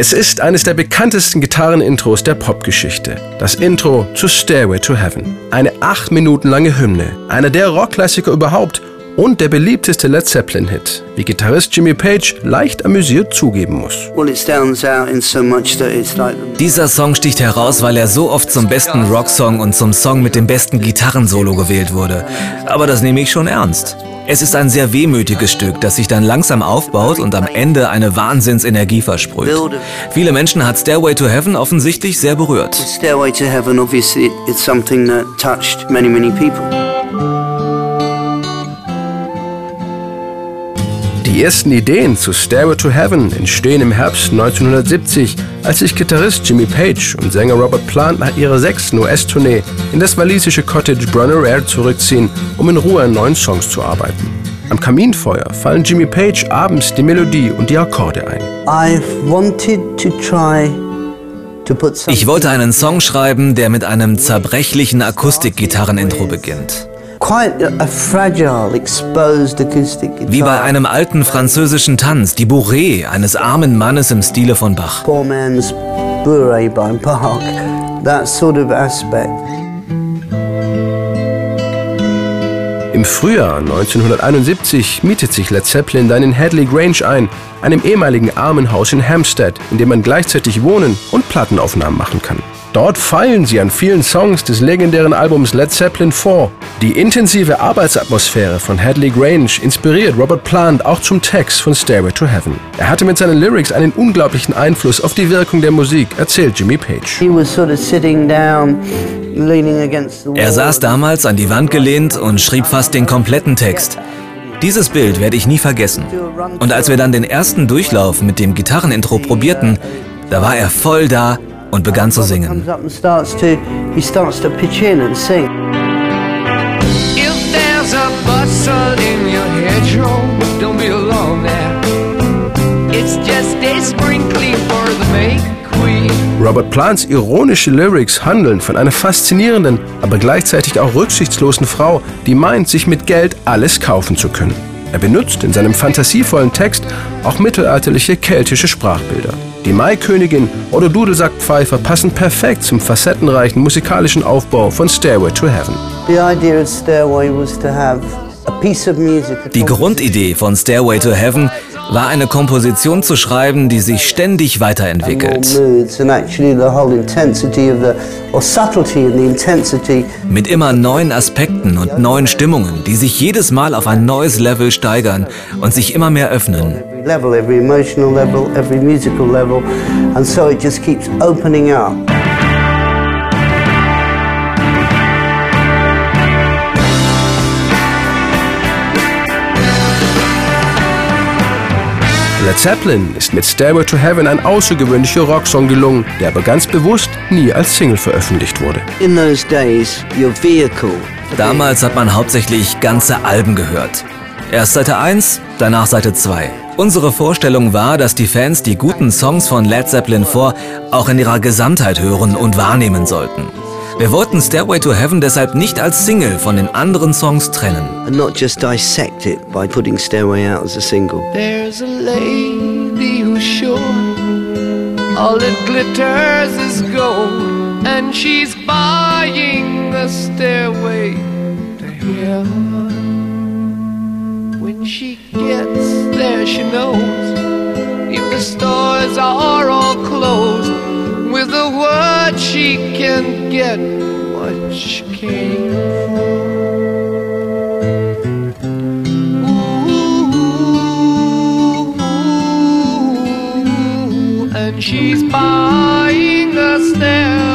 Es ist eines der bekanntesten Gitarrenintros der Popgeschichte. Das Intro zu Stairway to Heaven. Eine acht Minuten lange Hymne. Einer der Rockklassiker überhaupt und der beliebteste Led Zeppelin-Hit, wie Gitarrist Jimmy Page leicht amüsiert zugeben muss. Dieser Song sticht heraus, weil er so oft zum besten Rocksong und zum Song mit dem besten Gitarrensolo gewählt wurde. Aber das nehme ich schon ernst. Es ist ein sehr wehmütiges Stück, das sich dann langsam aufbaut und am Ende eine Wahnsinnsenergie versprüht. Viele Menschen hat Stairway to Heaven offensichtlich sehr berührt. Stairway to Heaven obviously it's something that touched many many people. Die ersten Ideen zu Stairway to Heaven entstehen im Herbst 1970, als sich Gitarrist Jimmy Page und Sänger Robert Plant nach ihrer sechsten US-Tournee in das walisische Cottage Brunner zurückziehen, um in Ruhe an neuen Songs zu arbeiten. Am Kaminfeuer fallen Jimmy Page abends die Melodie und die Akkorde ein. Ich wollte einen Song schreiben, der mit einem zerbrechlichen Akustikgitarrenintro beginnt. Wie bei einem alten französischen Tanz, die Bourrée eines armen Mannes im Stile von Bach. Poor man's bourrée by Bach. That sort of aspect. Im Frühjahr 1971 mietet sich Led Zeppelin dann in Hadley Grange ein, einem ehemaligen Armenhaus in Hampstead, in dem man gleichzeitig wohnen und Plattenaufnahmen machen kann. Dort feilen sie an vielen Songs des legendären Albums Led Zeppelin 4. Die intensive Arbeitsatmosphäre von Hadley Grange inspiriert Robert Plant auch zum Text von Stairway to Heaven. Er hatte mit seinen Lyrics einen unglaublichen Einfluss auf die Wirkung der Musik, erzählt Jimmy Page. Er saß damals an die Wand gelehnt und schrieb fast den kompletten Text. Dieses Bild werde ich nie vergessen. Und als wir dann den ersten Durchlauf mit dem Gitarrenintro probierten, da war er voll da und begann zu singen. Robert Plants ironische Lyrics handeln von einer faszinierenden, aber gleichzeitig auch rücksichtslosen Frau, die meint, sich mit Geld alles kaufen zu können. Er benutzt in seinem fantasievollen Text auch mittelalterliche keltische Sprachbilder. Die Maikönigin oder Dudelsackpfeifer passen perfekt zum facettenreichen musikalischen Aufbau von Stairway to Heaven. Die Grundidee von Stairway to Heaven war eine Komposition zu schreiben, die sich ständig weiterentwickelt. Mit immer neuen Aspekten und neuen Stimmungen, die sich jedes Mal auf ein neues Level steigern und sich immer mehr öffnen. Every emotional level, every musical level, and so it just keeps opening up. Led Zeppelin ist mit Stairway to Heaven ein außergewöhnlicher Rocksong gelungen, der aber ganz bewusst nie als Single veröffentlicht wurde. Damals hat man hauptsächlich ganze Alben gehört. Erst Seite 1, danach Seite 2. Unsere Vorstellung war, dass die Fans die guten Songs von Led Zeppelin 4 auch in ihrer Gesamtheit hören und wahrnehmen sollten. Wir wollten Stairway to Heaven deshalb nicht als Single von den anderen Songs trennen. And not just dissect it by putting Stairway out as a single. There's a lady who's sure all it glitters is gold and she's buying a stairway to heaven. When she gets there she knows she can get what she came for. Ooh, and she's buying a stair.